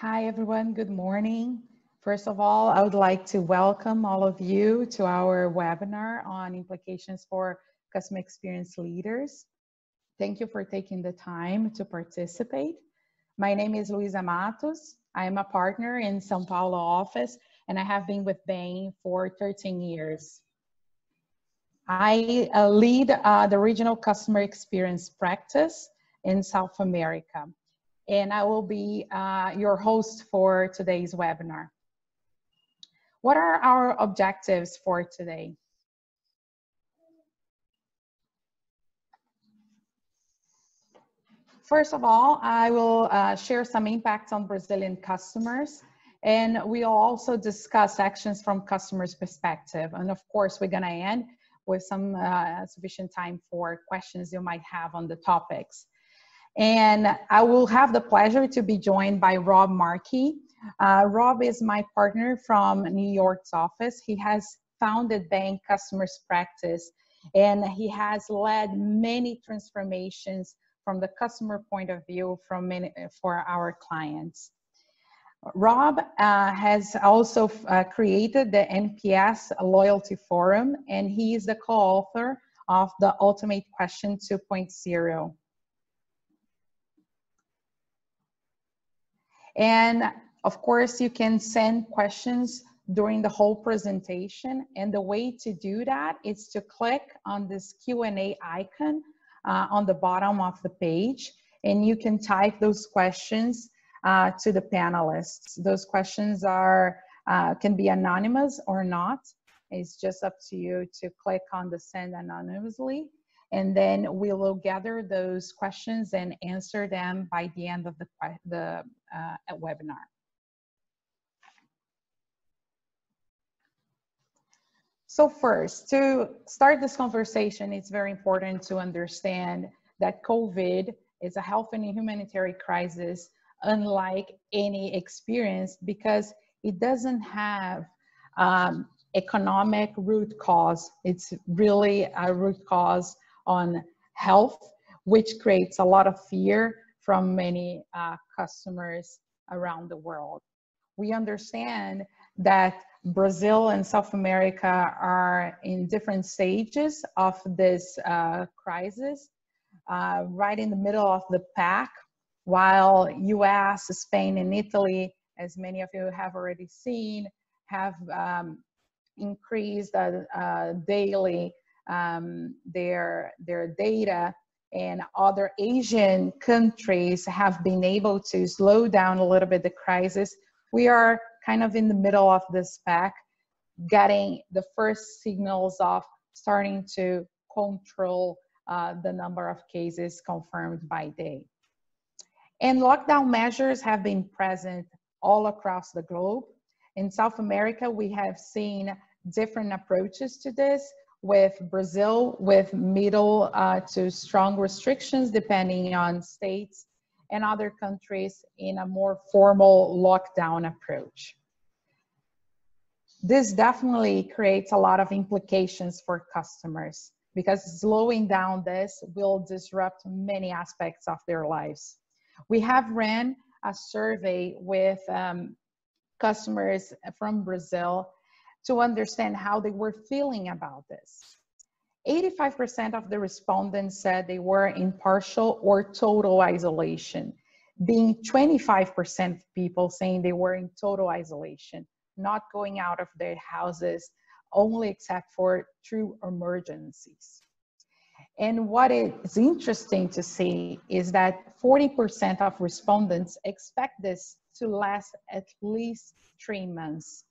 Hi, everyone. Good morning. First of all, I would like to welcome all of you to our webinar on implications for customer experience leaders. Thank you for taking the time to participate. My name is Luisa Matos. I am a partner in São Paulo office, and I have been with Bain for 13 years. I uh, lead uh, the regional customer experience practice in South America and I will be uh, your host for today's webinar. What are our objectives for today? First of all, I will uh, share some impacts on Brazilian customers and we'll also discuss actions from customers' perspective. And of course, we're gonna end with some uh, sufficient time for questions you might have on the topics. And I will have the pleasure to be joined by Rob Markey. Uh, Rob is my partner from New York's office. He has founded Bain Customers Practice and he has led many transformations from the customer point of view from many, for our clients. Rob uh, has also uh, created the NPS Loyalty Forum and he is the co-author of the Ultimate Question 2.0. And of course, you can send questions during the whole presentation. And the way to do that is to click on this Q&A icon uh, on the bottom of the page. And you can type those questions uh, to the panelists. Those questions are uh, can be anonymous or not. It's just up to you to click on the send anonymously and then we will gather those questions and answer them by the end of the, the uh, webinar. So first, to start this conversation, it's very important to understand that COVID is a health and humanitarian crisis unlike any experience because it doesn't have um, economic root cause. It's really a root cause on health, which creates a lot of fear from many uh, customers around the world. We understand that Brazil and South America are in different stages of this uh, crisis, uh, right in the middle of the pack, while US, Spain, and Italy, as many of you have already seen, have um, increased uh, uh daily um, their, their data and other Asian countries have been able to slow down a little bit the crisis. We are kind of in the middle of this pack, getting the first signals of starting to control uh, the number of cases confirmed by day. And lockdown measures have been present all across the globe. In South America, we have seen different approaches to this with Brazil with middle uh, to strong restrictions depending on states and other countries in a more formal lockdown approach. This definitely creates a lot of implications for customers because slowing down this will disrupt many aspects of their lives. We have ran a survey with um, customers from Brazil to understand how they were feeling about this. 85% of the respondents said they were in partial or total isolation, being 25% of people saying they were in total isolation, not going out of their houses only except for true emergencies. And what is interesting to see is that 40% of respondents expect this to last at least three months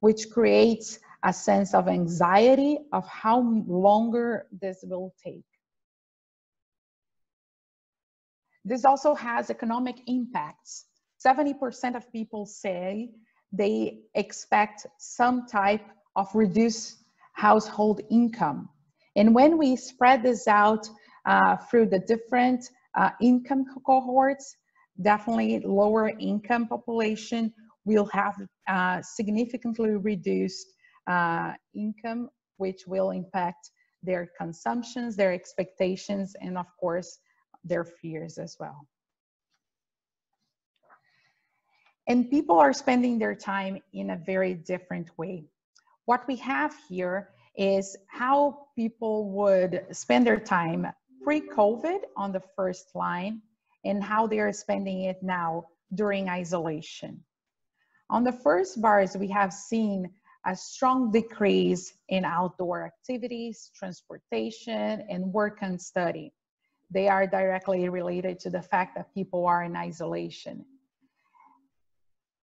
which creates a sense of anxiety of how longer this will take. This also has economic impacts. 70% of people say they expect some type of reduced household income. And when we spread this out uh, through the different uh, income cohorts, definitely lower income population will have uh, significantly reduced uh, income, which will impact their consumptions, their expectations, and of course, their fears as well. And people are spending their time in a very different way. What we have here is how people would spend their time pre-COVID on the first line and how they are spending it now during isolation. On the first bars, we have seen a strong decrease in outdoor activities, transportation, and work and study. They are directly related to the fact that people are in isolation.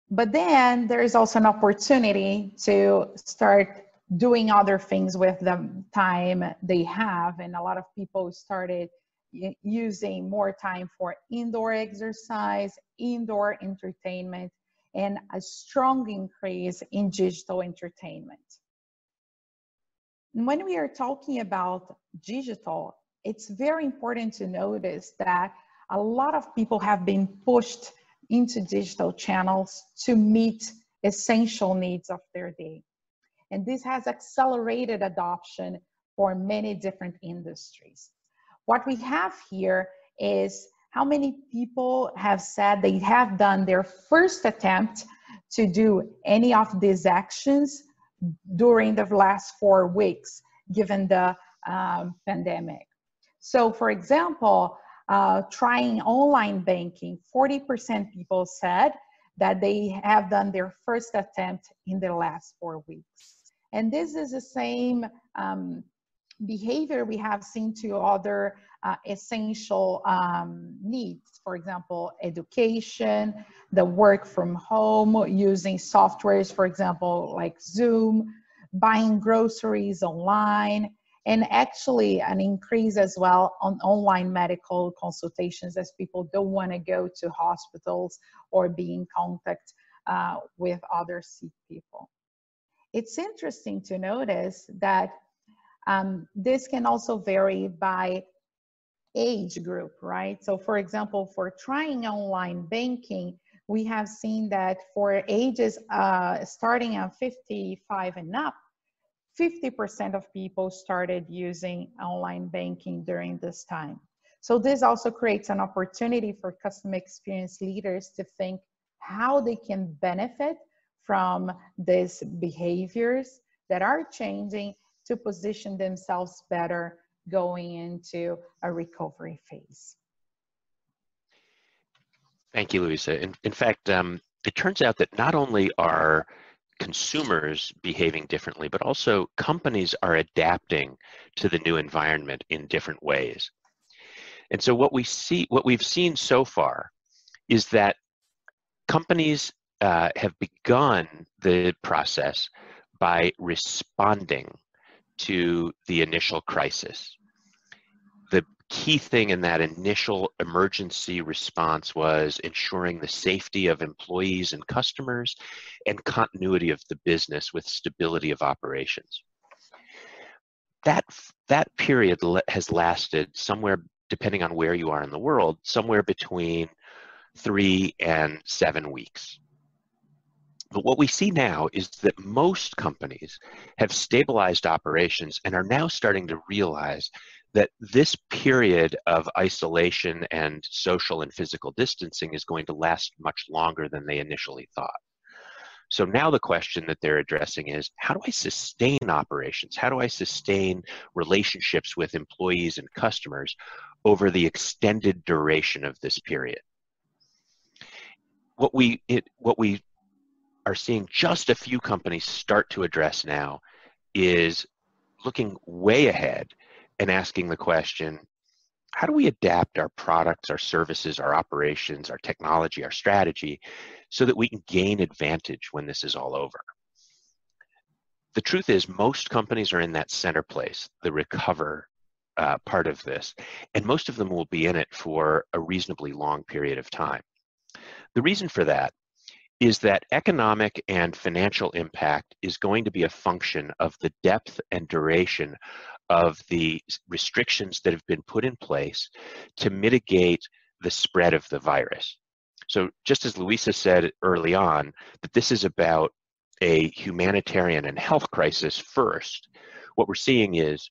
But then there is also an opportunity to start doing other things with the time they have. And a lot of people started using more time for indoor exercise, indoor entertainment, and a strong increase in digital entertainment. And when we are talking about digital, it's very important to notice that a lot of people have been pushed into digital channels to meet essential needs of their day. And this has accelerated adoption for many different industries. What we have here is how many people have said they have done their first attempt to do any of these actions during the last four weeks, given the um, pandemic. So for example, uh, trying online banking, 40% people said that they have done their first attempt in the last four weeks. And this is the same um, behavior we have seen to other uh, essential um, needs. For example, education, the work from home, using softwares, for example, like Zoom, buying groceries online, and actually an increase as well on online medical consultations as people don't want to go to hospitals or be in contact uh, with other sick people. It's interesting to notice that um, this can also vary by age group, right? So for example, for trying online banking, we have seen that for ages uh, starting at 55 and up, 50% of people started using online banking during this time. So this also creates an opportunity for customer experience leaders to think how they can benefit from these behaviors that are changing to position themselves better going into a recovery phase. Thank you, Luisa. In, in fact, um, it turns out that not only are consumers behaving differently, but also companies are adapting to the new environment in different ways. And so what we see, what we've seen so far is that companies uh, have begun the process by responding to the initial crisis. The key thing in that initial emergency response was ensuring the safety of employees and customers and continuity of the business with stability of operations. That, that period has lasted somewhere, depending on where you are in the world, somewhere between three and seven weeks. But what we see now is that most companies have stabilized operations and are now starting to realize that this period of isolation and social and physical distancing is going to last much longer than they initially thought. So now the question that they're addressing is how do I sustain operations? How do I sustain relationships with employees and customers over the extended duration of this period? What we, it, what we are seeing just a few companies start to address now is looking way ahead and asking the question how do we adapt our products, our services, our operations, our technology, our strategy so that we can gain advantage when this is all over? The truth is, most companies are in that center place, the recover uh, part of this, and most of them will be in it for a reasonably long period of time. The reason for that is that economic and financial impact is going to be a function of the depth and duration of the restrictions that have been put in place to mitigate the spread of the virus. So just as Luisa said early on, that this is about a humanitarian and health crisis first, what we're seeing is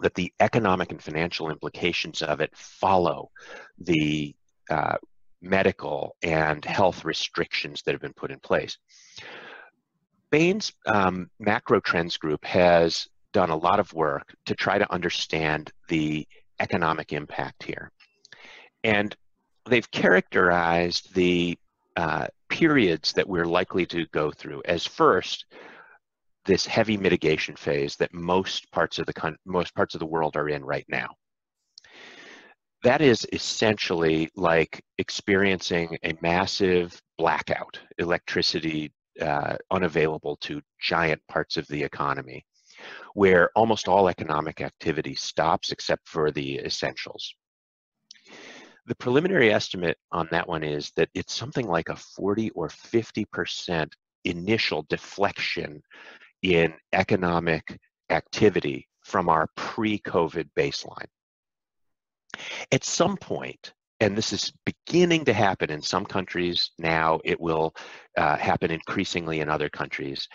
that the economic and financial implications of it follow the uh, medical and health restrictions that have been put in place. Bain's um, macro trends group has done a lot of work to try to understand the economic impact here. And they've characterized the uh, periods that we're likely to go through as first, this heavy mitigation phase that most parts of the most parts of the world are in right now. That is essentially like experiencing a massive blackout, electricity uh, unavailable to giant parts of the economy, where almost all economic activity stops except for the essentials. The preliminary estimate on that one is that it's something like a 40 or 50% initial deflection in economic activity from our pre-COVID baseline. At some point, and this is beginning to happen in some countries now, it will uh, happen increasingly in other countries.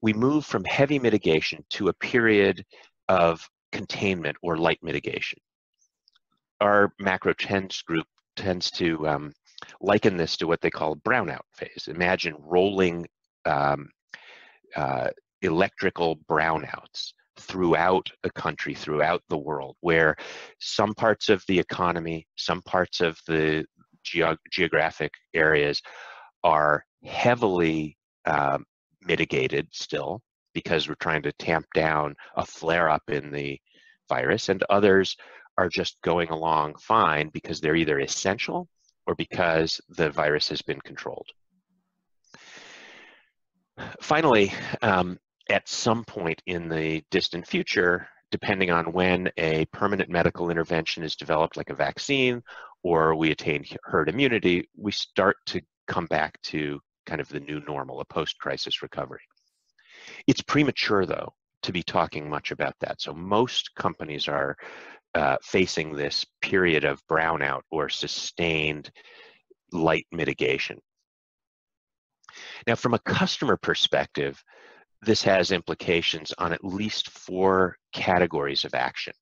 We move from heavy mitigation to a period of containment or light mitigation. Our macro trends group tends to um, liken this to what they call brownout phase. Imagine rolling um, uh, electrical brownouts throughout a country, throughout the world, where some parts of the economy, some parts of the geographic areas are heavily um, mitigated still because we're trying to tamp down a flare up in the virus, and others are just going along fine because they're either essential or because the virus has been controlled. Finally, um, at some point in the distant future, depending on when a permanent medical intervention is developed, like a vaccine, or we attain herd immunity, we start to come back to kind of the new normal, a post-crisis recovery. It's premature, though, to be talking much about that. So most companies are uh, facing this period of brownout or sustained light mitigation. Now, from a customer perspective, this has implications on at least four categories of action.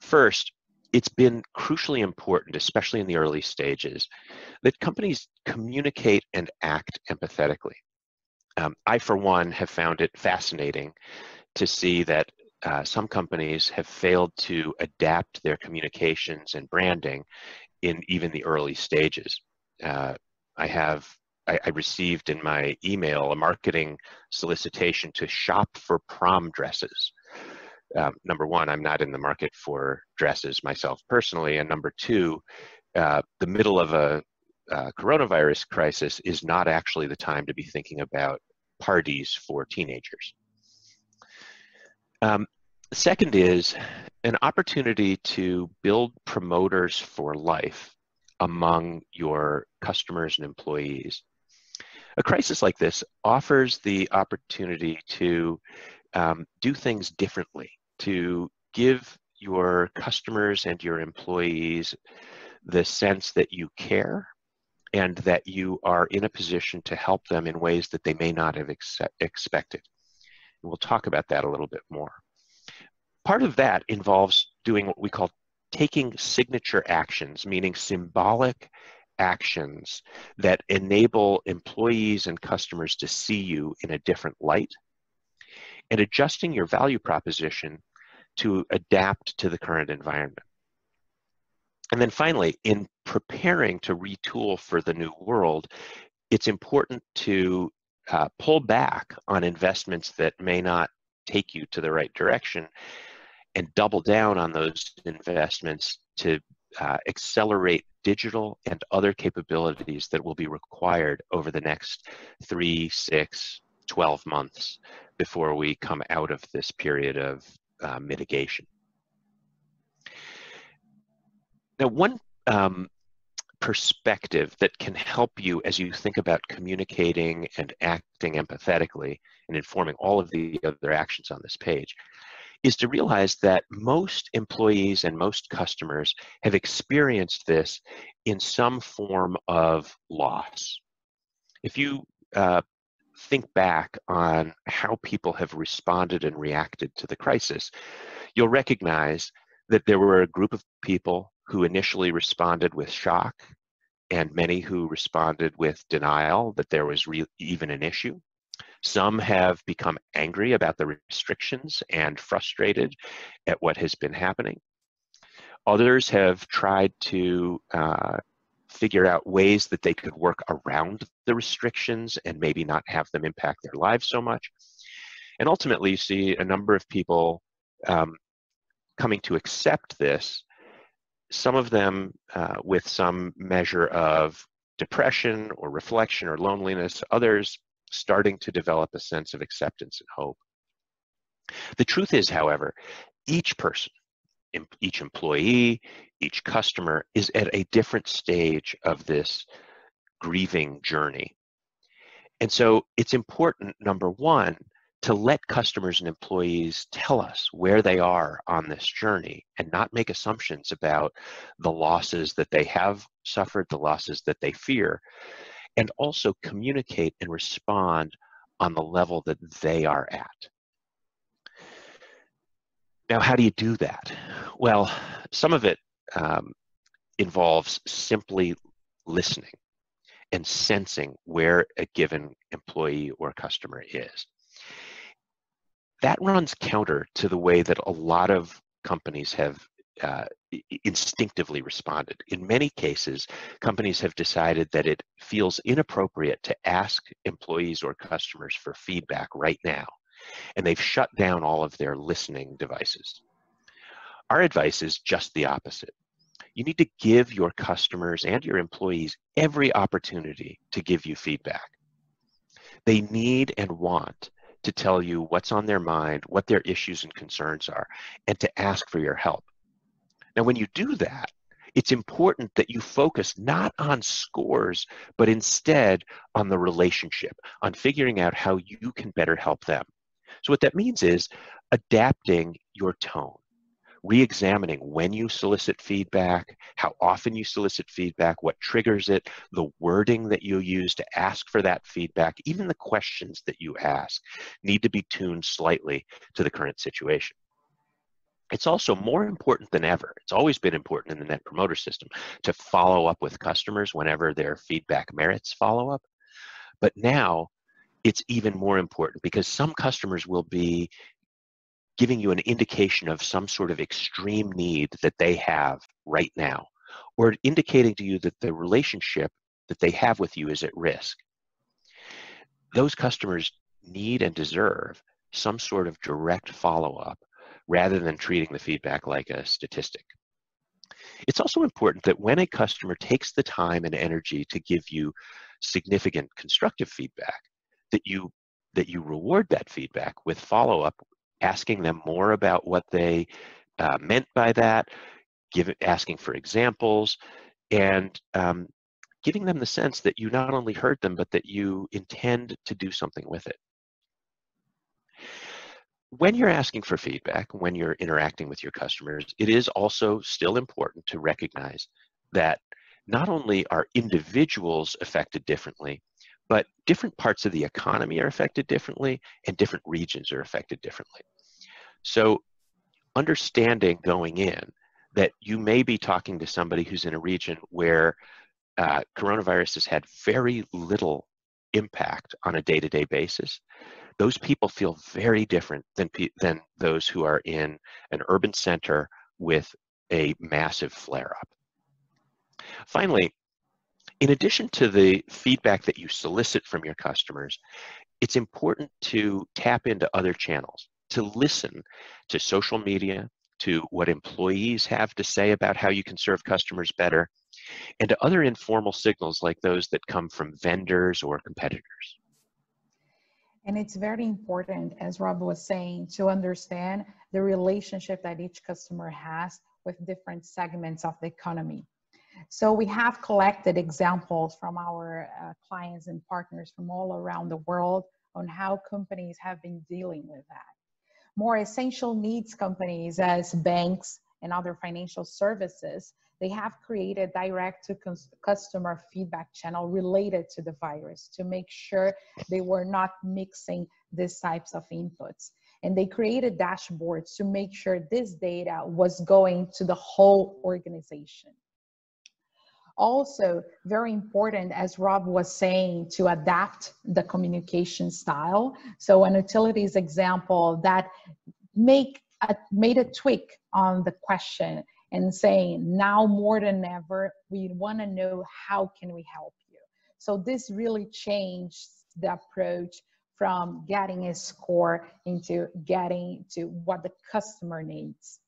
First, it's been crucially important, especially in the early stages, that companies communicate and act empathetically. Um, I, for one, have found it fascinating to see that uh, some companies have failed to adapt their communications and branding in even the early stages. Uh, I have I, I, received in my email a marketing solicitation to shop for prom dresses. Um, number one, I'm not in the market for dresses myself personally, and number two, uh, the middle of a uh, coronavirus crisis is not actually the time to be thinking about parties for teenagers. Um, second is an opportunity to build promoters for life among your customers and employees a crisis like this offers the opportunity to um, do things differently, to give your customers and your employees the sense that you care and that you are in a position to help them in ways that they may not have ex expected. And we'll talk about that a little bit more. Part of that involves doing what we call taking signature actions, meaning symbolic actions that enable employees and customers to see you in a different light and adjusting your value proposition to adapt to the current environment. And then finally, in preparing to retool for the new world, it's important to uh, pull back on investments that may not take you to the right direction and double down on those investments to uh, accelerate digital and other capabilities that will be required over the next three, six, 12 months before we come out of this period of uh, mitigation. Now, one um, perspective that can help you as you think about communicating and acting empathetically and informing all of the other actions on this page is to realize that most employees and most customers have experienced this in some form of loss. If you uh, think back on how people have responded and reacted to the crisis, you'll recognize that there were a group of people who initially responded with shock and many who responded with denial that there was even an issue. Some have become angry about the restrictions and frustrated at what has been happening. Others have tried to uh, figure out ways that they could work around the restrictions and maybe not have them impact their lives so much. And ultimately, you see a number of people um, coming to accept this, some of them uh, with some measure of depression or reflection or loneliness, others starting to develop a sense of acceptance and hope. The truth is, however, each person, each employee, each customer is at a different stage of this grieving journey. And so it's important, number one, to let customers and employees tell us where they are on this journey and not make assumptions about the losses that they have suffered, the losses that they fear, and also communicate and respond on the level that they are at. Now, how do you do that? Well, some of it um, involves simply listening and sensing where a given employee or customer is that runs counter to the way that a lot of companies have uh, instinctively responded. In many cases, companies have decided that it feels inappropriate to ask employees or customers for feedback right now, and they've shut down all of their listening devices. Our advice is just the opposite. You need to give your customers and your employees every opportunity to give you feedback. They need and want to tell you what's on their mind, what their issues and concerns are, and to ask for your help. Now, when you do that, it's important that you focus not on scores, but instead on the relationship, on figuring out how you can better help them. So, what that means is adapting your tone, re-examining when you solicit feedback, how often you solicit feedback, what triggers it, the wording that you use to ask for that feedback, even the questions that you ask need to be tuned slightly to the current situation. It's also more important than ever. It's always been important in the Net Promoter System to follow up with customers whenever their feedback merits follow up. But now it's even more important because some customers will be giving you an indication of some sort of extreme need that they have right now, or indicating to you that the relationship that they have with you is at risk. Those customers need and deserve some sort of direct follow up rather than treating the feedback like a statistic. It's also important that when a customer takes the time and energy to give you significant constructive feedback, that you that you reward that feedback with follow up asking them more about what they uh, meant by that, give, asking for examples, and um, giving them the sense that you not only heard them, but that you intend to do something with it. When you're asking for feedback, when you're interacting with your customers, it is also still important to recognize that not only are individuals affected differently, but different parts of the economy are affected differently and different regions are affected differently. So understanding going in that you may be talking to somebody who's in a region where uh, coronavirus has had very little impact on a day-to-day basis, those people feel very different than, than those who are in an urban center with a massive flare-up. Finally, in addition to the feedback that you solicit from your customers, it's important to tap into other channels to listen to social media, to what employees have to say about how you can serve customers better, and to other informal signals like those that come from vendors or competitors. And it's very important, as Rob was saying, to understand the relationship that each customer has with different segments of the economy. So we have collected examples from our uh, clients and partners from all around the world on how companies have been dealing with that more essential needs companies as banks and other financial services, they have created direct to customer feedback channel related to the virus to make sure they were not mixing these types of inputs. And they created dashboards to make sure this data was going to the whole organization. also very important, as Rob was saying, to adapt the communication style. So an utilities example that make a, made a tweak on the question and saying, now more than ever, we want to know how can we help you. So this really changed the approach from getting a score into getting to what the customer needs.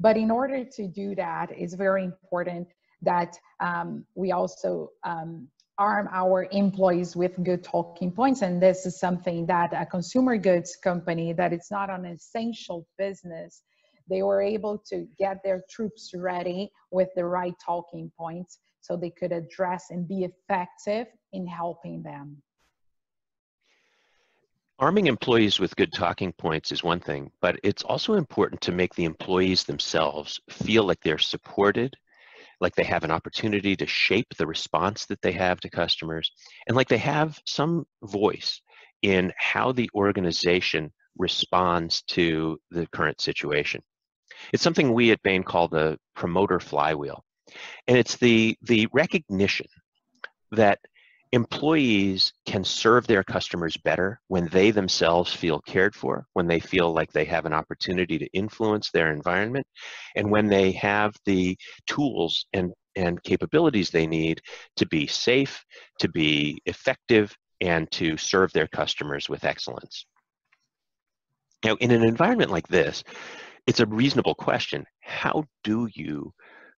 But in order to do that, it's very important that um, we also um, arm our employees with good talking points. And this is something that a consumer goods company that it's not an essential business, they were able to get their troops ready with the right talking points so they could address and be effective in helping them. Arming employees with good talking points is one thing, but it's also important to make the employees themselves feel like they're supported, like they have an opportunity to shape the response that they have to customers, and like they have some voice in how the organization responds to the current situation. It's something we at Bain call the promoter flywheel. And it's the, the recognition that employees can serve their customers better when they themselves feel cared for, when they feel like they have an opportunity to influence their environment, and when they have the tools and, and capabilities they need to be safe, to be effective, and to serve their customers with excellence. Now, in an environment like this, it's a reasonable question. How do you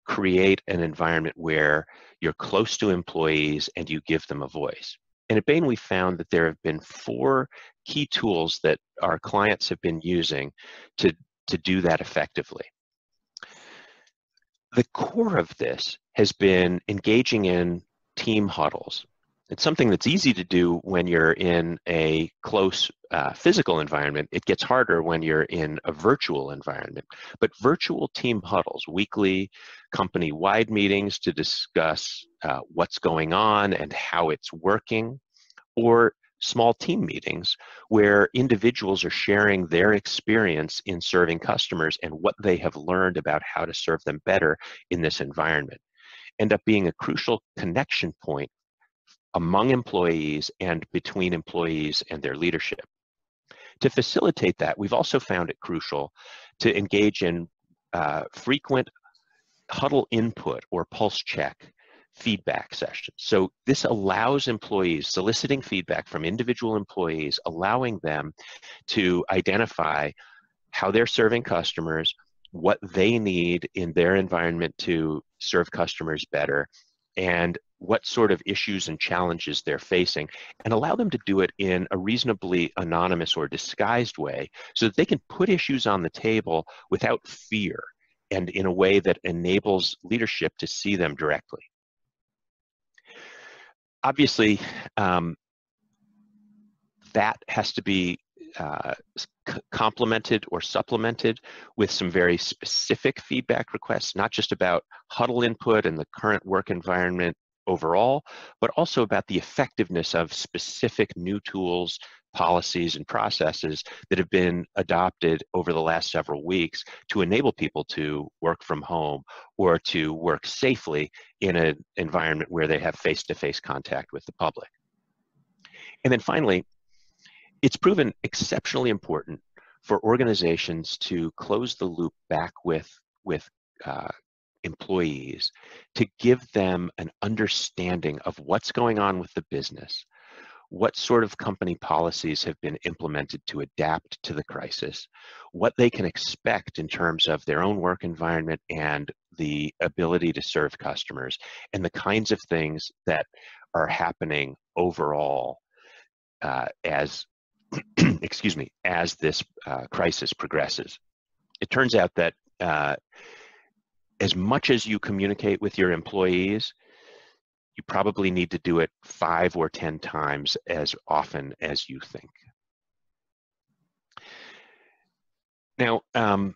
create an environment where you're close to employees and you give them a voice. And at Bain, we found that there have been four key tools that our clients have been using to, to do that effectively. The core of this has been engaging in team huddles. It's something that's easy to do when you're in a close uh, physical environment, it gets harder when you're in a virtual environment. But virtual team huddles, weekly company wide meetings to discuss uh, what's going on and how it's working, or small team meetings where individuals are sharing their experience in serving customers and what they have learned about how to serve them better in this environment end up being a crucial connection point among employees and between employees and their leadership. To facilitate that, we've also found it crucial to engage in uh, frequent huddle input or pulse check feedback sessions. So this allows employees, soliciting feedback from individual employees, allowing them to identify how they're serving customers, what they need in their environment to serve customers better, and what sort of issues and challenges they're facing and allow them to do it in a reasonably anonymous or disguised way so that they can put issues on the table without fear and in a way that enables leadership to see them directly. Obviously, um, that has to be uh, complemented or supplemented with some very specific feedback requests, not just about huddle input and the current work environment overall, but also about the effectiveness of specific new tools, policies, and processes that have been adopted over the last several weeks to enable people to work from home or to work safely in an environment where they have face-to-face -face contact with the public. And then finally, it's proven exceptionally important for organizations to close the loop back with, with uh, employees to give them an understanding of what's going on with the business, what sort of company policies have been implemented to adapt to the crisis, what they can expect in terms of their own work environment and the ability to serve customers, and the kinds of things that are happening overall uh, as excuse me, as this uh, crisis progresses. It turns out that uh, as much as you communicate with your employees, you probably need to do it five or 10 times as often as you think. Now, um,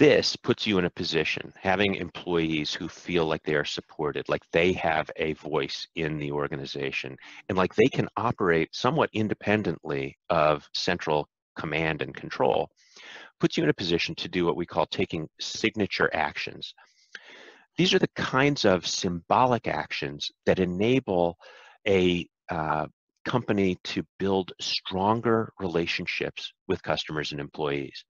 this puts you in a position, having employees who feel like they are supported, like they have a voice in the organization, and like they can operate somewhat independently of central command and control, puts you in a position to do what we call taking signature actions. These are the kinds of symbolic actions that enable a uh, company to build stronger relationships with customers and employees.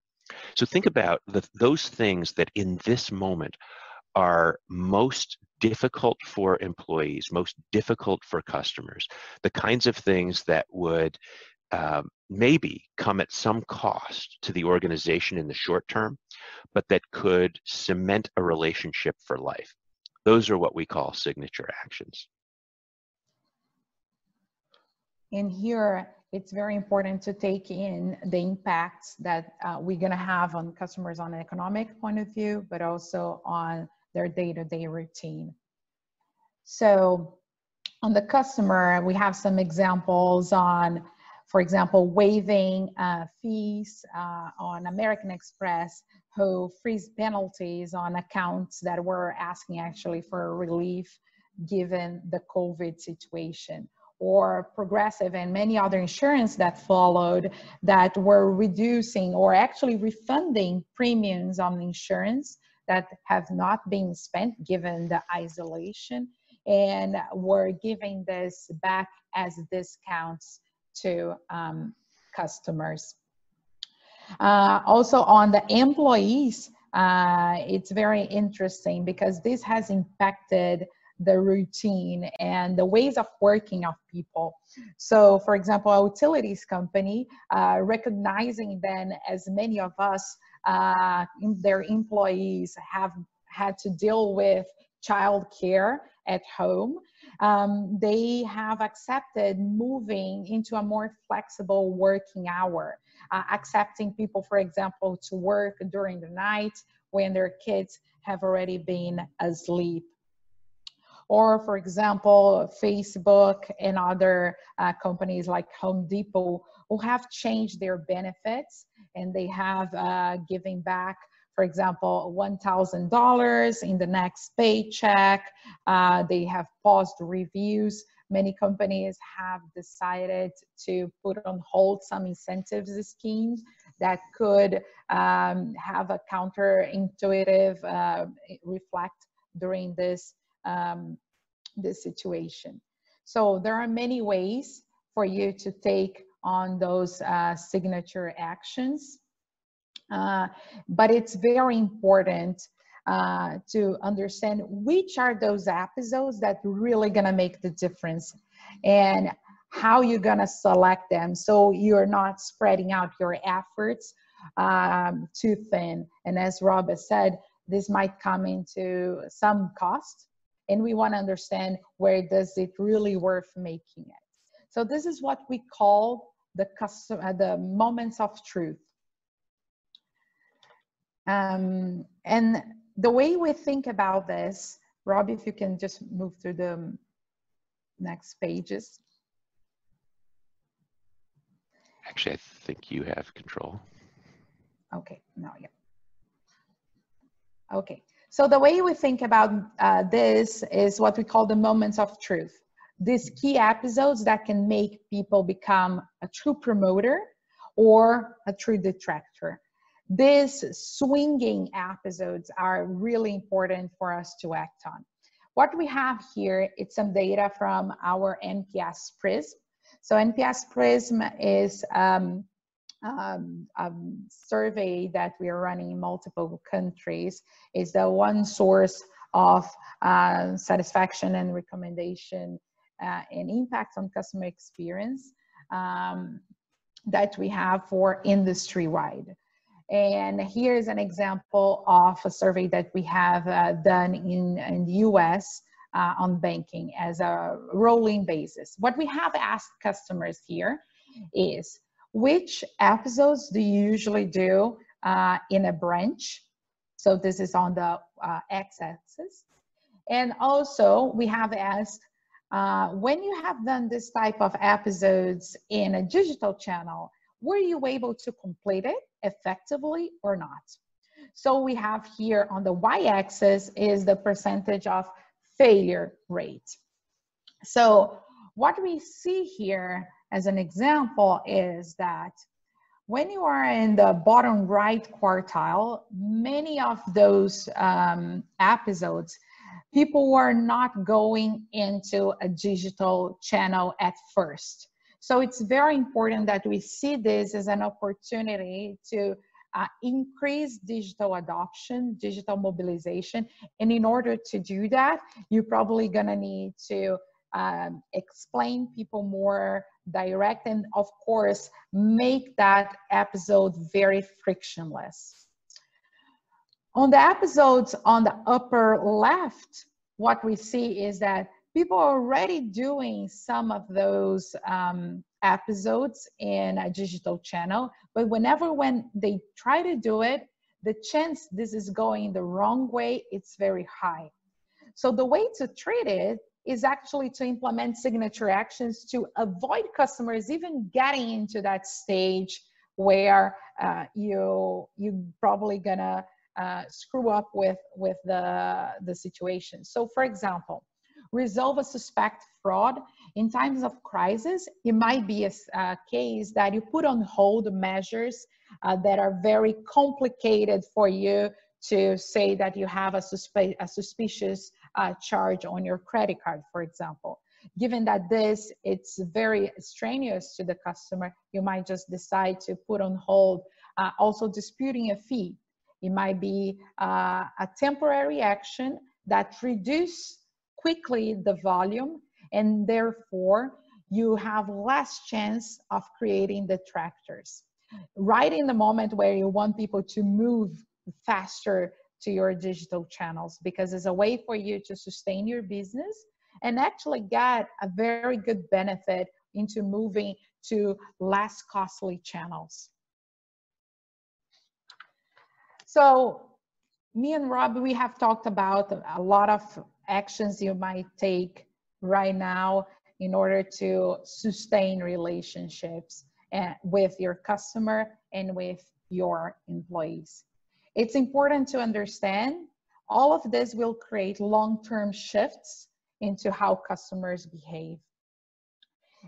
So think about the, those things that in this moment are most difficult for employees, most difficult for customers, the kinds of things that would um, maybe come at some cost to the organization in the short term, but that could cement a relationship for life. Those are what we call signature actions. And here, it's very important to take in the impacts that uh, we're going to have on customers on an economic point of view, but also on their day-to-day routine. So on the customer, we have some examples on, for example, waiving uh, fees uh, on American Express, who freeze penalties on accounts that were asking actually for relief given the COVID situation or progressive and many other insurance that followed that were reducing or actually refunding premiums on insurance that have not been spent given the isolation and were giving this back as discounts to um, customers. Uh, also on the employees, uh, it's very interesting because this has impacted the routine and the ways of working of people. So, for example, a utilities company uh, recognizing then as many of us uh, their employees have had to deal with childcare at home. Um, they have accepted moving into a more flexible working hour, uh, accepting people, for example, to work during the night when their kids have already been asleep. Or, for example, Facebook and other uh, companies like Home Depot who have changed their benefits and they have uh, giving back for example, $1,000 in the next paycheck. Uh, they have paused reviews. Many companies have decided to put on hold some incentives schemes that could um, have a counterintuitive uh, reflect during this, um, this situation. So there are many ways for you to take on those uh, signature actions. Uh, but it's very important uh, to understand which are those episodes that really gonna make the difference and how you're gonna select them so you're not spreading out your efforts um, too thin. And as Rob said, this might come into some cost and we wanna understand where does it really worth making it. So this is what we call the custom, uh, the moments of truth. Um, and the way we think about this, Rob, if you can just move through the next pages. Actually, I think you have control. Okay, no, yeah. Okay, so the way we think about uh, this is what we call the moments of truth these key episodes that can make people become a true promoter or a true detractor. These swinging episodes are really important for us to act on. What we have here is some data from our NPS PRISM. So NPS PRISM is um, um, um, survey that we are running in multiple countries. is the one source of uh, satisfaction and recommendation uh, and impact on customer experience um, that we have for industry-wide. And here's an example of a survey that we have uh, done in, in the US uh, on banking as a rolling basis. What we have asked customers here is, which episodes do you usually do uh, in a branch? So this is on the uh, x-axis. And also we have asked uh, when you have done this type of episodes in a digital channel, were you able to complete it effectively or not? So we have here on the y-axis is the percentage of failure rate. So what we see here as an example is that when you are in the bottom right quartile, many of those um, episodes people were not going into a digital channel at first. So it's very important that we see this as an opportunity to uh, increase digital adoption, digital mobilization. And in order to do that, you're probably gonna need to um, explain people more direct and of course, make that episode very frictionless. On the episodes on the upper left, what we see is that people are already doing some of those um, episodes in a digital channel, but whenever when they try to do it, the chance this is going the wrong way, it's very high. So the way to treat it is actually to implement signature actions to avoid customers even getting into that stage where uh, you you probably gonna uh, screw up with with the the situation. So, for example, resolve a suspect fraud in times of crisis. It might be a, a case that you put on hold measures uh, that are very complicated for you to say that you have a, suspe- a suspicious uh, charge on your credit card, for example. Given that this, it's very strenuous to the customer, you might just decide to put on hold. Uh, also disputing a fee. It might be uh, a temporary action that reduce quickly the volume and therefore you have less chance of creating detractors. Right in the moment where you want people to move faster to your digital channels because it's a way for you to sustain your business and actually get a very good benefit into moving to less costly channels. So me and Rob, we have talked about a lot of actions you might take right now in order to sustain relationships eh, with your customer and with your employees. It's important to understand all of this will create long-term shifts into how customers behave.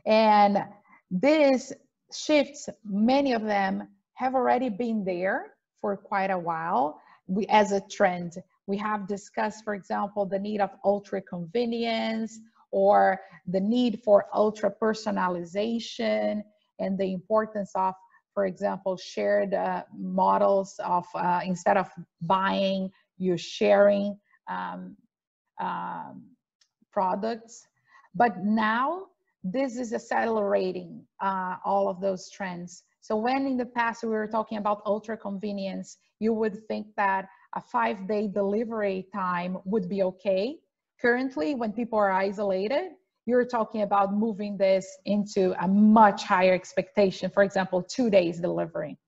And these shifts, many of them have already been there for quite a while we, as a trend. We have discussed, for example, the need of ultra convenience or the need for ultra personalization and the importance of for example, shared uh, models of uh, instead of buying, you're sharing um, um, products. But now this is accelerating uh, all of those trends. So when in the past we were talking about ultra convenience, you would think that a five day delivery time would be okay. Currently, when people are isolated, you're talking about moving this into a much higher expectation, for example, two days delivery.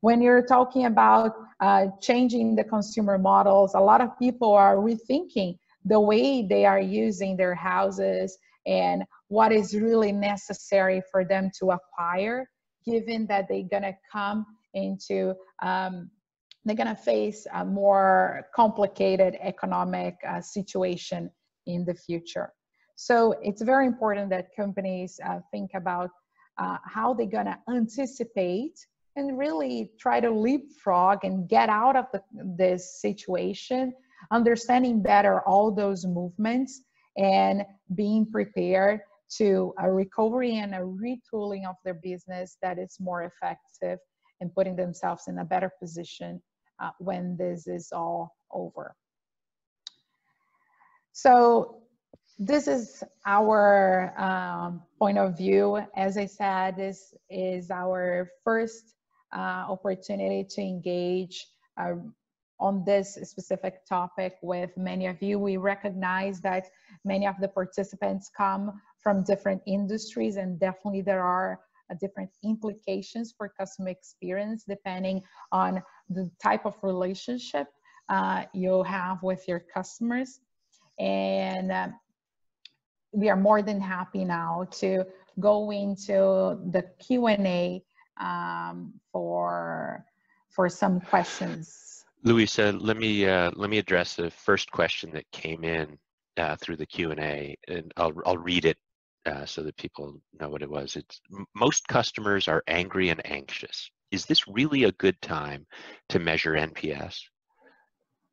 When you're talking about uh, changing the consumer models, a lot of people are rethinking the way they are using their houses and what is really necessary for them to acquire, given that they're gonna come into, um, they're gonna face a more complicated economic uh, situation in the future. So it's very important that companies uh, think about uh, how they're gonna anticipate and really try to leapfrog and get out of the, this situation, understanding better all those movements and being prepared to a recovery and a retooling of their business that is more effective and putting themselves in a better position uh, when this is all over. So this is our um, point of view. As I said, this is our first uh, opportunity to engage uh, on this specific topic with many of you. We recognize that many of the participants come from different industries and definitely there are uh, different implications for customer experience depending on the type of relationship uh, you have with your customers. And uh, we are more than happy now to go into the Q&A um, for, for some questions. Luisa, let me, uh, let me address the first question that came in uh, through the Q&A, and I'll, I'll read it uh, so that people know what it was. It's most customers are angry and anxious. Is this really a good time to measure NPS?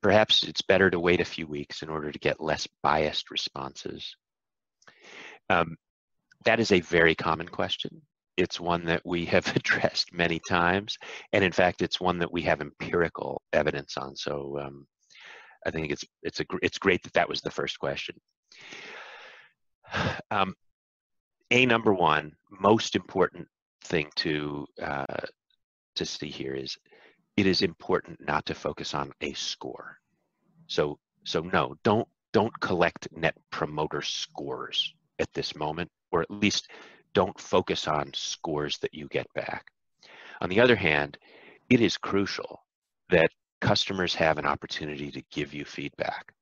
perhaps it's better to wait a few weeks in order to get less biased responses. Um, that is a very common question. It's one that we have addressed many times, and in fact, it's one that we have empirical evidence on. So um, I think it's it's a it's great that that was the first question. Um, a number one, most important thing to uh, to see here is it is important not to focus on a score. So so no, don't don't collect net promoter scores at this moment, or at least don't focus on scores that you get back. On the other hand, it is crucial that customers have an opportunity to give you feedback.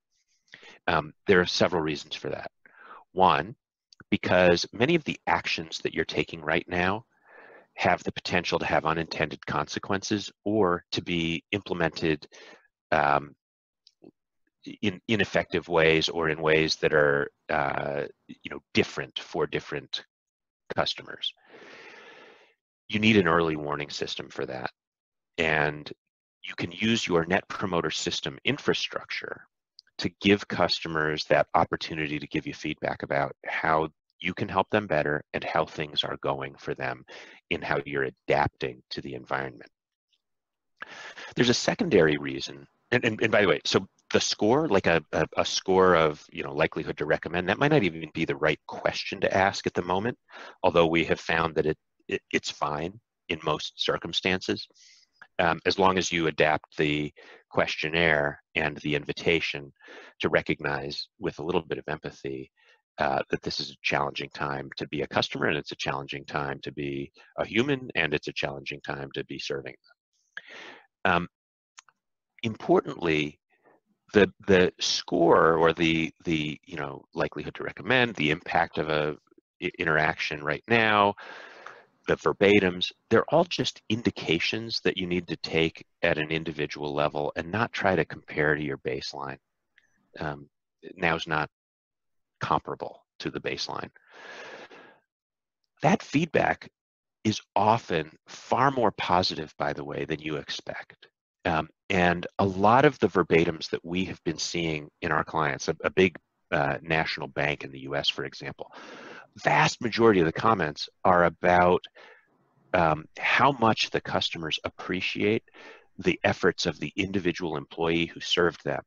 Um, there are several reasons for that. One, because many of the actions that you're taking right now have the potential to have unintended consequences or to be implemented um, in ineffective ways or in ways that are uh, you know different for different customers. You need an early warning system for that, and you can use your Net Promoter System infrastructure to give customers that opportunity to give you feedback about how you can help them better and how things are going for them in how you're adapting to the environment. There's a secondary reason, and, and, and by the way, so the score, like a, a, a, score of you know likelihood to recommend, that might not even be the right question to ask at the moment, although we have found that it, it it's fine in most circumstances. Um, as long as you adapt the questionnaire and the invitation to recognize with a little bit of empathy uh, that this is a challenging time to be a customer and it's a challenging time to be a human and it's a challenging time to be serving them. Um, importantly, the the score or the the you know likelihood to recommend, the impact of a interaction right now, the verbatims, they're all just indications that you need to take at an individual level and not try to compare to your baseline. Um, now's not comparable to the baseline. That feedback is often far more positive, by the way, than you expect. Um, and a lot of the verbatims that we have been seeing in our clients, a, a big uh, national bank in the US, for example, vast majority of the comments are about um, how much the customers appreciate the efforts of the individual employee who served them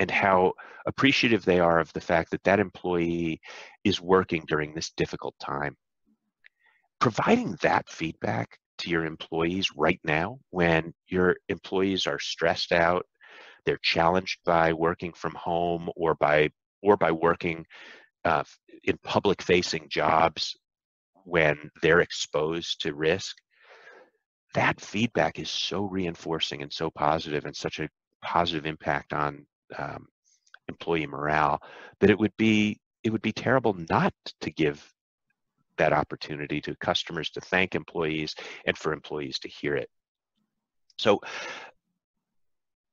and how appreciative they are of the fact that that employee is working during this difficult time. Providing that feedback to your employees right now when your employees are stressed out, they're challenged by working from home or by or by working uh, in public facing jobs when they're exposed to risk that feedback is so reinforcing and so positive and such a positive impact on um, employee morale that it would be it would be terrible not to give that opportunity to customers to thank employees and for employees to hear it. So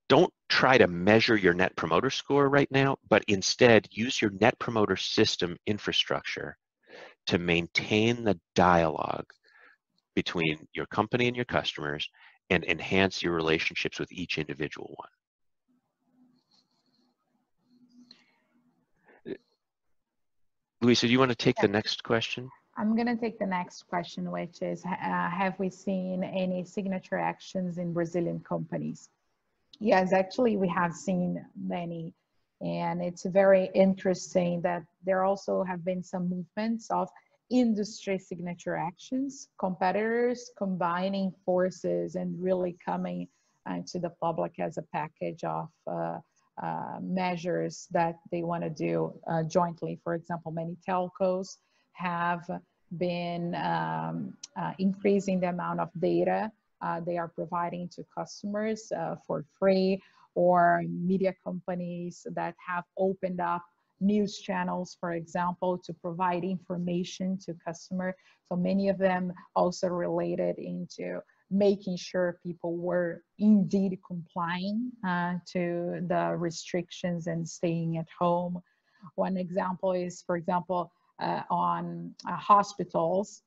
don't try to measure your net promoter score right now, but instead use your net promoter system infrastructure to maintain the dialogue between your company and your customers and enhance your relationships with each individual one. Luisa, do you want to take the next question? I'm going to take the next question, which is, uh, have we seen any signature actions in Brazilian companies? Yes, actually, we have seen many. And it's very interesting that there also have been some movements of industry signature actions, competitors combining forces and really coming uh, to the public as a package of uh, uh, measures that they want to do uh, jointly. For example, many telcos have been um, uh, increasing the amount of data uh, they are providing to customers uh, for free, or media companies that have opened up news channels, for example, to provide information to customer. So many of them also related into making sure people were indeed complying uh, to the restrictions and staying at home. One example is, for example, on uh, hospitals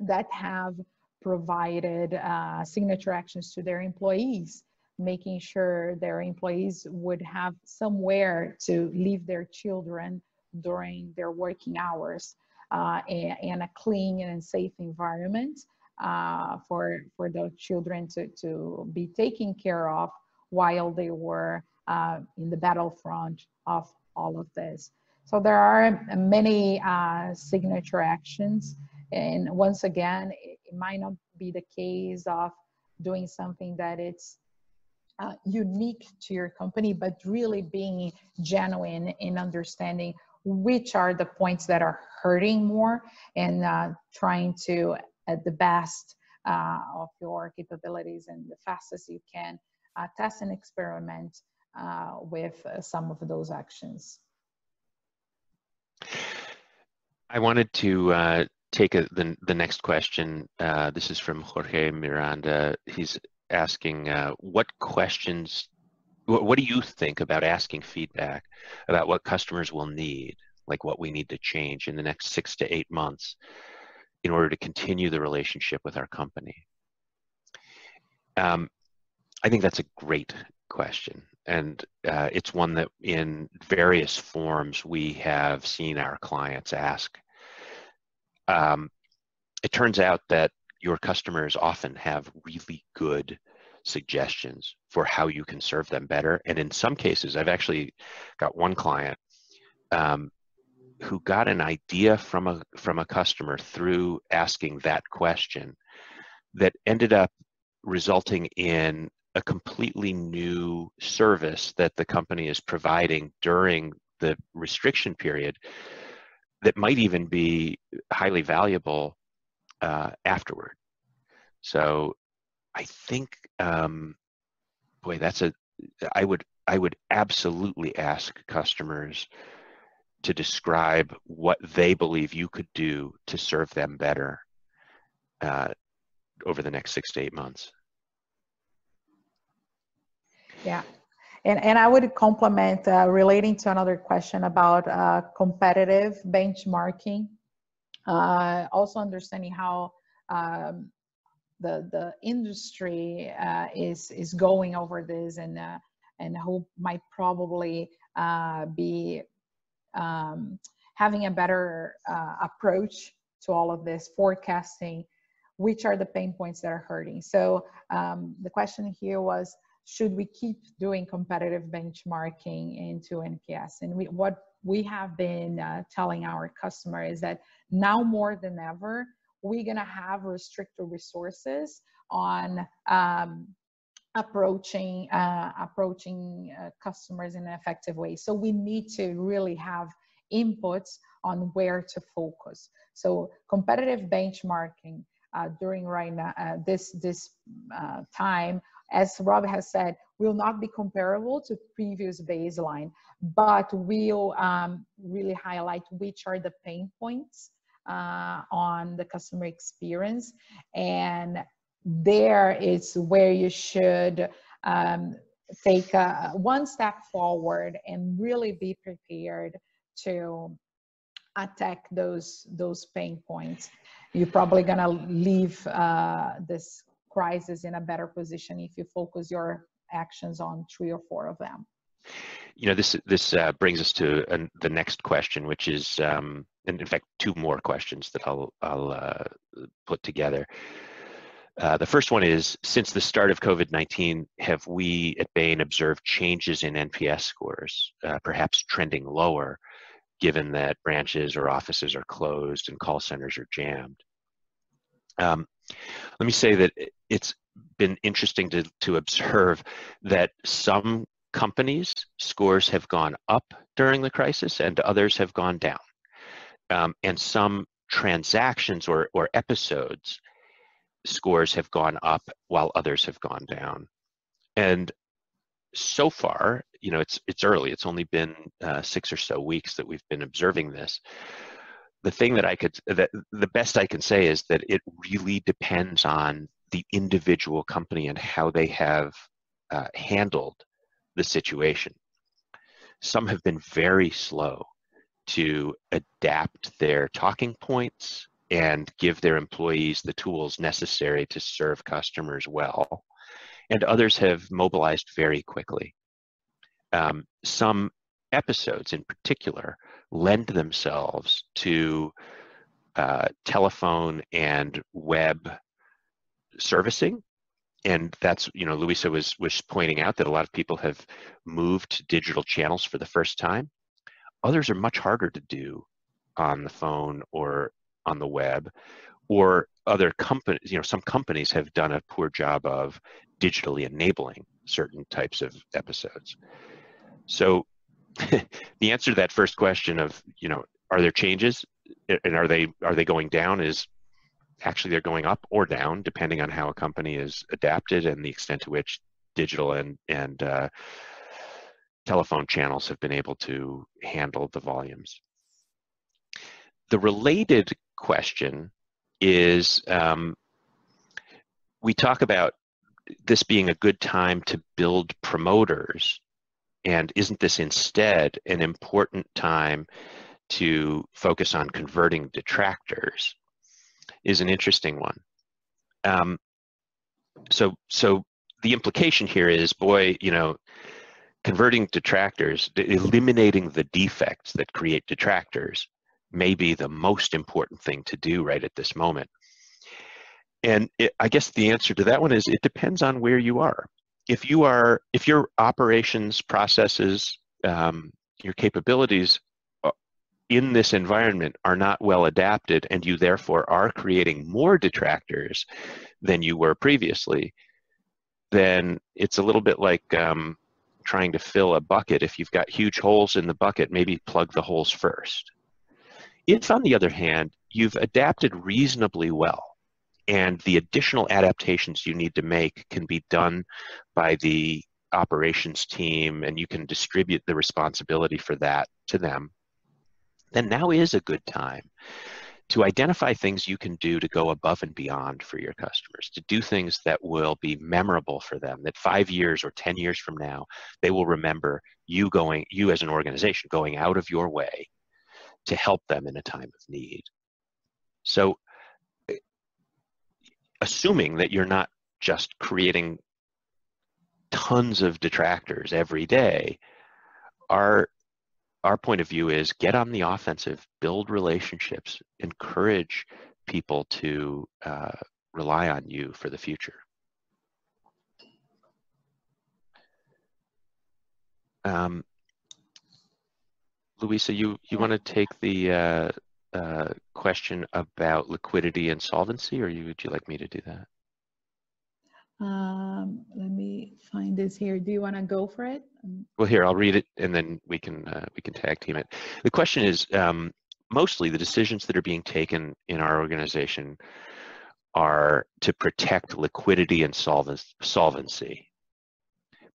that have provided uh, signature actions to their employees, making sure their employees would have somewhere to leave their children during their working hours uh, and, and, a clean and safe environment uh, for, for the children to, to be taken care of while they were uh, in the battlefront of all of this. So there are many uh, signature actions. And once again, it, might not be the case of doing something that it's uh, unique to your company, but really being genuine in understanding which are the points that are hurting more and uh, trying to, at the best uh, of your capabilities and the fastest you can, uh, test and experiment uh, with some of those actions. I wanted to uh, take a, the, the next question. Uh, this is from Jorge Miranda. He's asking, uh, what questions, what, what do you think about asking feedback about what customers will need, like what we need to change in the next six to eight months in order to continue the relationship with our company? Um, I think that's a great question and uh, it's one that in various forms we have seen our clients ask. Um, it turns out that your customers often have really good suggestions for how you can serve them better. And in some cases, I've actually got one client um, who got an idea from a from a customer through asking that question that ended up resulting in a completely new service that the company is providing during the restriction period that might even be highly valuable uh, afterward. So I think, um, boy, that's a, I would, I would absolutely ask customers to describe what they believe you could do to serve them better uh, over the next six to eight months. Yeah. And, and I would complement uh, relating to another question about uh, competitive benchmarking, uh, also understanding how um, the, the industry uh, is, is going over this and, uh, and who might probably uh, be um, having a better approach to all of this forecasting, which are the pain points that are hurting. So um, the question here was, should we keep doing competitive benchmarking into NPS? And we, what we have been uh, telling our customer is that now more than ever, we're gonna have restricted resources on um, approaching uh, approaching uh, customers in an effective way. So we need to really have inputs on where to focus. So competitive benchmarking uh, during right now uh, this this uh, time as Rob has said, will not be comparable to previous baseline, but will um, really highlight which are the pain points uh, on the customer experience. And there is where you should um, take a, one step forward and really be prepared to attack those those pain points. You're probably gonna leave uh, this crisis in a better position if you focus your actions on three or four of them. You know, this this uh, brings us to uh, the next question, which is, um, and in fact, two more questions that I'll I'll uh, put together. Uh, the first one is, since the start of COVID-19, have we at Bain observed changes in NPS scores, uh, perhaps trending lower, given that branches or offices are closed and call centers are jammed? Um, let me say that it's been interesting to, to observe that some companies scores have gone up during the crisis and others have gone down. Um, and some transactions or, or episodes scores have gone up while others have gone down. And so far, you know, it's it's early. It's only been uh, six or so weeks that we've been observing this the thing that I could that the best I can say is that it really depends on the individual company and how they have uh, handled the situation. Some have been very slow to adapt their talking points and give their employees the tools necessary to serve customers well. and others have mobilized very quickly. Um, some episodes in particular lend themselves to uh, telephone and web servicing and that's you know Louisa was was pointing out that a lot of people have moved to digital channels for the first time. Others are much harder to do on the phone or on the web, or other companies. You know, some companies have done a poor job of digitally enabling certain types of episodes. So, the answer to that first question of you know, are there changes and are they are they going down is actually they're going up or down depending on how a company is adapted and the extent to which digital and and uh, telephone channels have been able to handle the volumes. The related question is um, we talk about this being a good time to build promoters and isn't this instead an important time to focus on converting detractors is an interesting one. Um, so, so the implication here is, boy, you know, converting detractors, eliminating the defects that create detractors may be the most important thing to do right at this moment. And it, I guess the answer to that one is it depends on where you are. If you are, if your operations, processes, um, your capabilities in this environment are not well adapted and you therefore are creating more detractors than you were previously, then it's a little bit like um, trying to fill a bucket. If you've got huge holes in the bucket, maybe plug the holes first. If, on the other hand, you've adapted reasonably well and the additional adaptations you need to make can be done by the operations team and you can distribute the responsibility for that to them then now is a good time to identify things you can do to go above and beyond for your customers, to do things that will be memorable for them, that five years or 10 years from now, they will remember you going, you as an organization going out of your way to help them in a time of need. So assuming that you're not just creating tons of detractors every day, our our point of view is get on the offensive, build relationships, encourage people to uh, rely on you for the future. Um, Louisa, you, you want to take the uh, uh, question about liquidity and solvency, or you, would you like me to do that? Um, let me find this here. Do you want to go for it? Um, well, here I'll read it, and then we can uh, we can tag team it. The question is um, mostly the decisions that are being taken in our organization are to protect liquidity and solvency.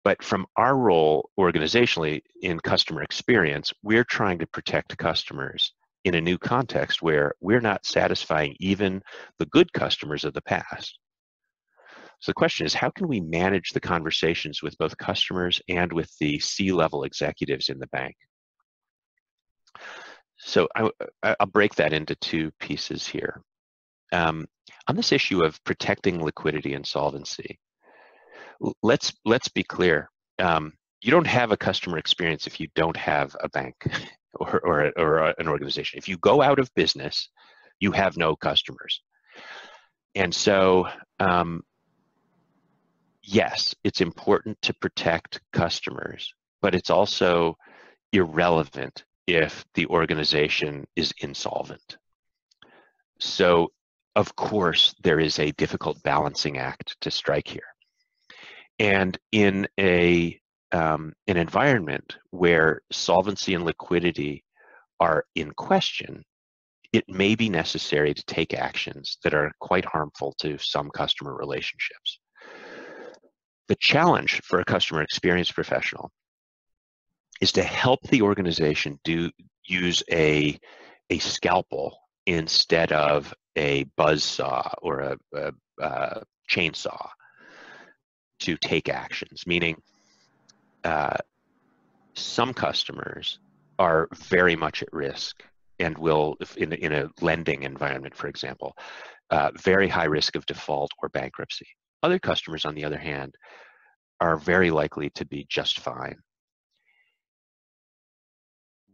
But from our role organizationally in customer experience, we're trying to protect customers in a new context where we're not satisfying even the good customers of the past. So the question is, how can we manage the conversations with both customers and with the C-level executives in the bank? So I, will break that into two pieces here. Um, on this issue of protecting liquidity and solvency, let's let's be clear. Um, you don't have a customer experience if you don't have a bank or, or, or an organization. If you go out of business, you have no customers. And so um, yes, it's important to protect customers, but it's also irrelevant if the organization is insolvent. So, of course, there is a difficult balancing act to strike here. And in a um, an environment where solvency and liquidity are in question, it may be necessary to take actions that are quite harmful to some customer relationships. The challenge for a customer experience professional is to help the organization do use a, a scalpel instead of a buzz saw or a, a, a chainsaw to take actions, meaning uh, some customers are very much at risk and will, in, in a lending environment, for example, uh, very high risk of default or bankruptcy. Other customers, on the other hand, are very likely to be just fine.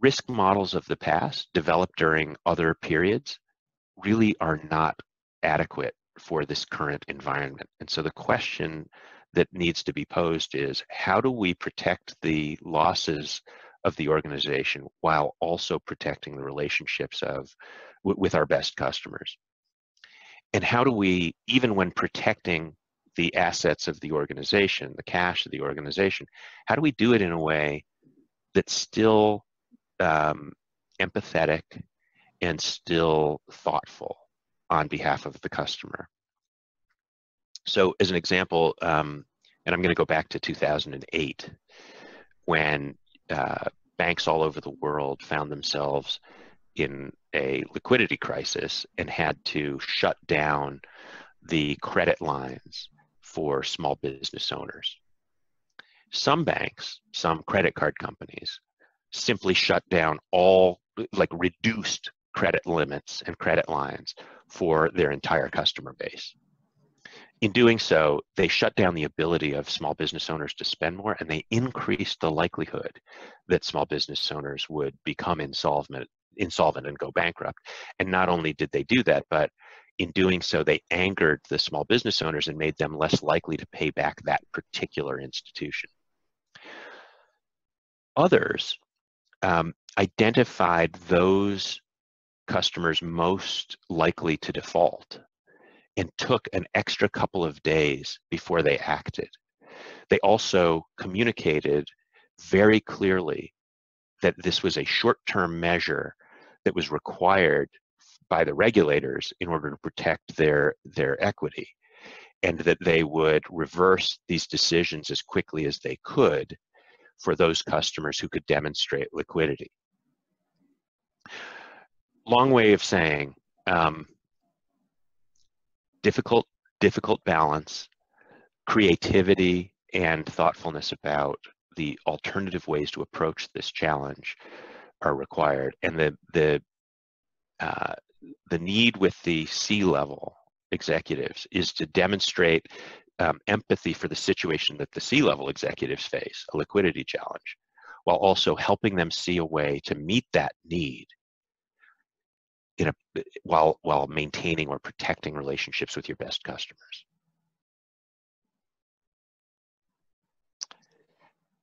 Risk models of the past developed during other periods really are not adequate for this current environment. And so the question that needs to be posed is how do we protect the losses of the organization while also protecting the relationships of with our best customers? And how do we, even when protecting the assets of the organization, the cash of the organization, how do we do it in a way that's still um, empathetic and still thoughtful on behalf of the customer? So as an example, um, and I'm going to go back to 2008, when uh, banks all over the world found themselves in a liquidity crisis and had to shut down the credit lines for small business owners. Some banks, some credit card companies, simply shut down all, like reduced credit limits and credit lines for their entire customer base. In doing so, they shut down the ability of small business owners to spend more and they increased the likelihood that small business owners would become insolvent, insolvent and go bankrupt. And not only did they do that, but in doing so, they angered the small business owners and made them less likely to pay back that particular institution. Others um, identified those customers most likely to default and took an extra couple of days before they acted. They also communicated very clearly that this was a short-term measure that was required by the regulators in order to protect their, their equity and that they would reverse these decisions as quickly as they could for those customers who could demonstrate liquidity. Long way of saying, um, difficult, difficult balance, creativity, and thoughtfulness about the alternative ways to approach this challenge are required. And the, the, uh, the need with the C-level executives is to demonstrate um, empathy for the situation that the C-level executives face, a liquidity challenge, while also helping them see a way to meet that need in a, while, while maintaining or protecting relationships with your best customers.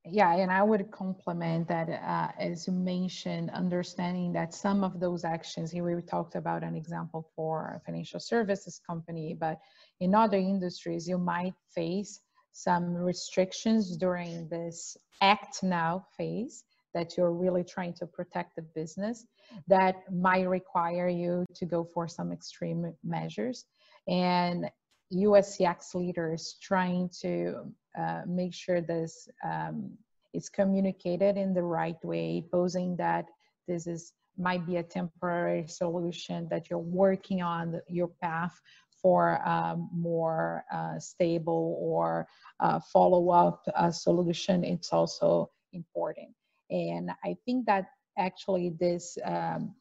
Yeah, and I would complement that, uh, as you mentioned, understanding that some of those actions, here we talked about an example for a financial services company, but in other industries, you might face some restrictions during this act now phase that you're really trying to protect the business that might require you to go for some extreme measures. And USCX leaders trying to uh, make sure this um, is communicated in the right way, posing that this is might be a temporary solution that you're working on the, your path for um, more uh, stable or uh, follow-up uh, solution. It's also important. And I think that actually this um,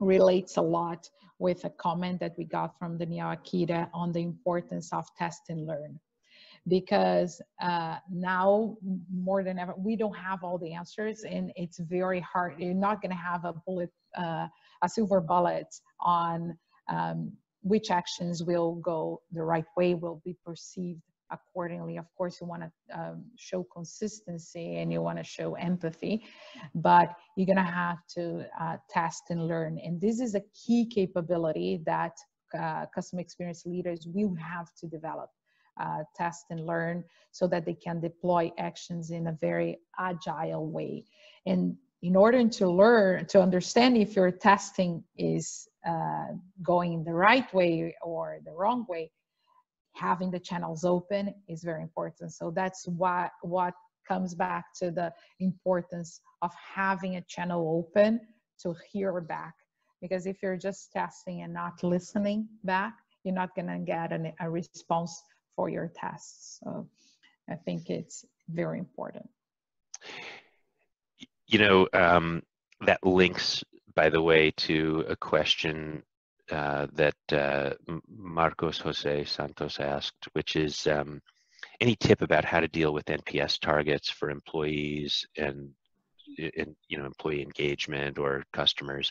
relates a lot with a comment that we got from Danielle Akita on the importance of test and learn. Because uh, now more than ever, we don't have all the answers, and it's very hard. You're not going to have a bullet, uh, a silver bullet on um, which actions will go the right way, will be perceived accordingly. Of course, you want to um, show consistency and you want to show empathy, but you're going to have to uh, test and learn. And this is a key capability that uh, customer experience leaders will have to develop. Uh, test and learn so that they can deploy actions in a very agile way. And in order to learn, to understand if your testing is uh, going the right way or the wrong way, having the channels open is very important. So that's what what comes back to the importance of having a channel open to hear back. Because if you're just testing and not listening back, you're not going to get an, a response for your tests. So I think it's very important. You know, um, that links, by the way, to a question uh, that uh, Marcos Jose Santos asked, which is um, any tip about how to deal with NPS targets for employees and, and you know employee engagement or customers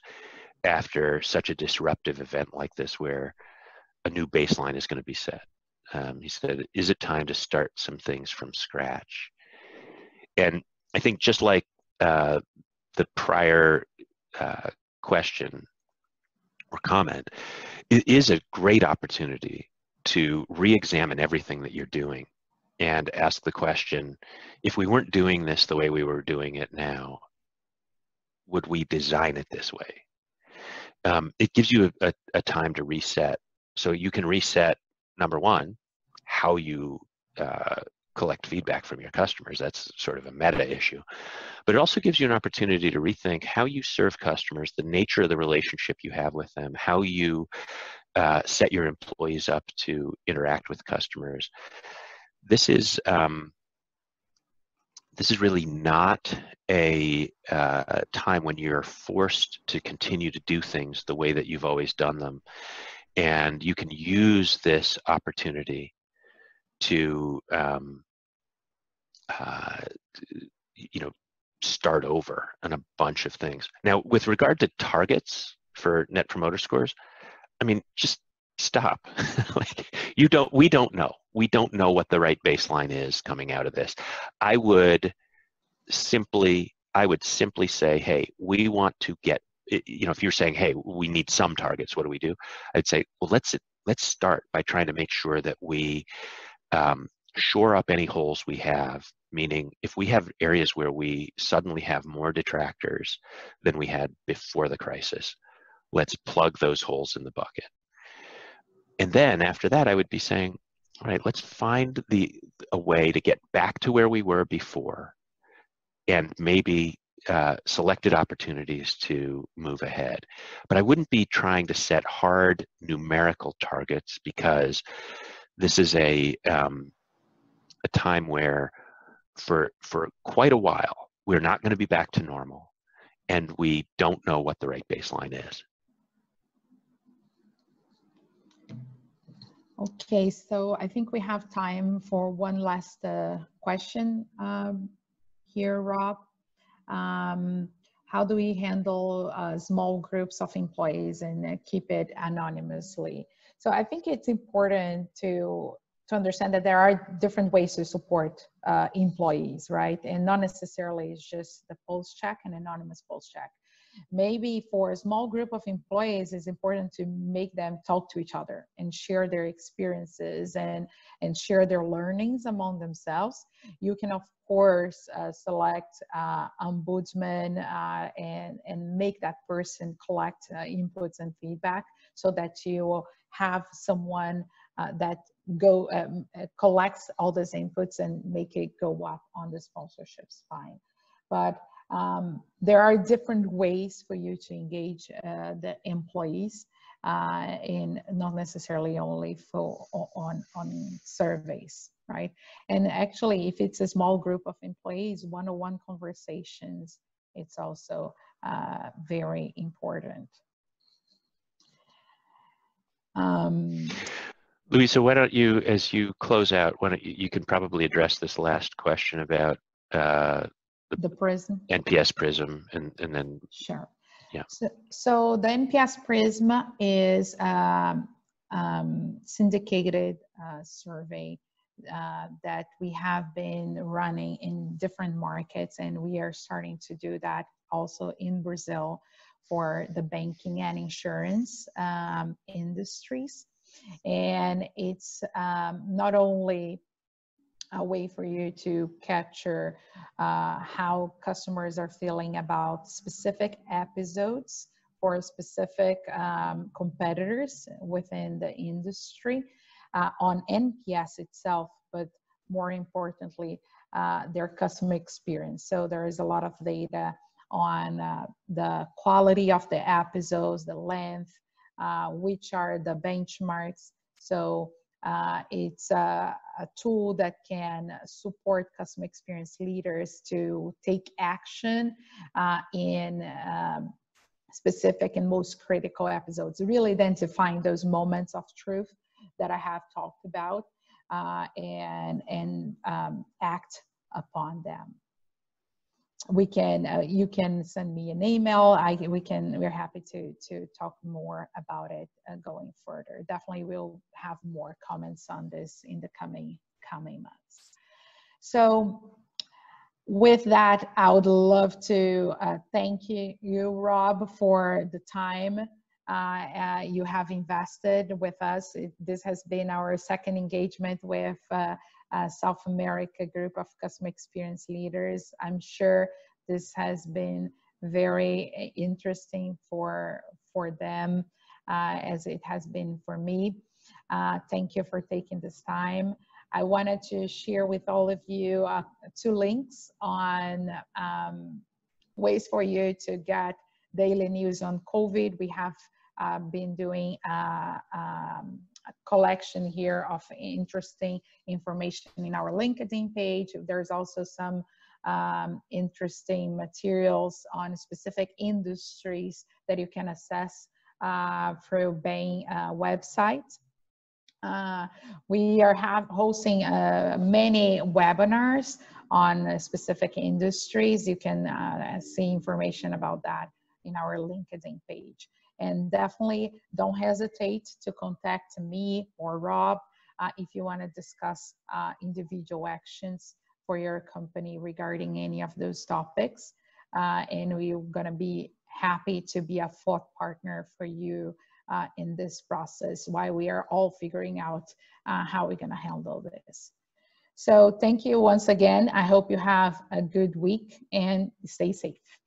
after such a disruptive event like this, where a new baseline is going to be set. Um, he said, "Is it time to start some things from scratch?" And I think just like uh, the prior uh, question or comment, it is a great opportunity to re-examine everything that you're doing and ask the question, if we weren't doing this the way we were doing it now, would we design it this way? Um, it gives you a, a, a time to reset. So you can reset, number one, how you uh, collect feedback from your customers. That's sort of a meta issue. But it also gives you an opportunity to rethink how you serve customers, the nature of the relationship you have with them, how you uh, set your employees up to interact with customers. This is um, this is really not a uh, time when you're forced to continue to do things the way that you've always done them. And you can use this opportunity to um, uh, you know start over on a bunch of things. Now, with regard to targets for Net Promoter Scores, I mean, just stop. like you don't, we don't know. We don't know what the right baseline is coming out of this. I would simply, I would simply say, hey, we want to get. You know, if you're saying, hey, we need some targets, what do we do? I'd say, well, let's let's start by trying to make sure that we um, shore up any holes we have, meaning if we have areas where we suddenly have more detractors than we had before the crisis, let's plug those holes in the bucket. And then after that, I would be saying, all right, let's find the a way to get back to where we were before and maybe uh, selected opportunities to move ahead. But I wouldn't be trying to set hard numerical targets because this is a um, a time where for for quite a while we're not going to be back to normal and we don't know what the right baseline is. Okay so i think we have time for one last uh, question um, here rob. Um, how do we handle uh, small groups of employees and uh, keep it anonymously so i think it's important to to understand that there are different ways to support uh, employees, right? And not necessarily it's just the pulse check and anonymous pulse check. Maybe for a small group of employees, it's important to make them talk to each other and share their experiences and, and share their learnings among themselves. You can, of course, uh, select uh, ombudsman uh, and, and make that person collect uh, inputs and feedback so that you have someone uh, that go um, collects all those inputs and make it go up on the sponsorship spine. But um, there are different ways for you to engage uh, the employees uh, in not necessarily only for on on surveys, right? And actually, if it's a small group of employees, one-on-one conversations, it's also uh, very important. Um, Louisa, why don't you, as you close out, why don't you, you can probably address this last question about uh, the, the prism NPS prism, and and then sure. Yeah. So, so the NPS prism is um, um, syndicated uh, survey uh, that we have been running in different markets, and we are starting to do that also in Brazil for the banking and insurance um, industries. And it's um, not only a way for you to capture uh, how customers are feeling about specific episodes for specific um, competitors within the industry uh, on NPS itself, but more importantly, uh, their customer experience. So there is a lot of data on uh, the quality of the episodes, the length, uh, which are the benchmarks. So uh, it's a, a, tool that can support customer experience leaders to take action uh, in um, specific and most critical episodes, really identifying those moments of truth that I have talked about uh, and, and um, act upon them. We can, uh, you can send me an email. I, we can, we're happy to, to talk more about it uh, going further. Definitely we'll have more comments on this in the coming, coming months. So with that, I would love to uh, thank you, you, Rob, for the time uh, uh, you have invested with us. It, this has been our second engagement with uh, South America group of customer experience leaders. I'm sure this has been very uh, interesting for for them uh, as it has been for me. thank you for taking this time. I wanted to share with all of you uh, two links on um, ways for you to get daily news on COVID. We have uh, been doing uh, um, collection here of interesting information in our LinkedIn page. There's also some um, interesting materials on specific industries that you can assess uh, through Bain uh, website. Uh, we are have, hosting uh, many webinars on specific industries. You can uh, see information about that in our LinkedIn page. And definitely don't hesitate to contact me or Rob uh, if you want to discuss uh, individual actions for your company regarding any of those topics. Uh, and we're going to be happy to be a thought partner for you uh, in this process while we are all figuring out uh, how we're going to handle this. So thank you once again. I hope you have a good week and stay safe.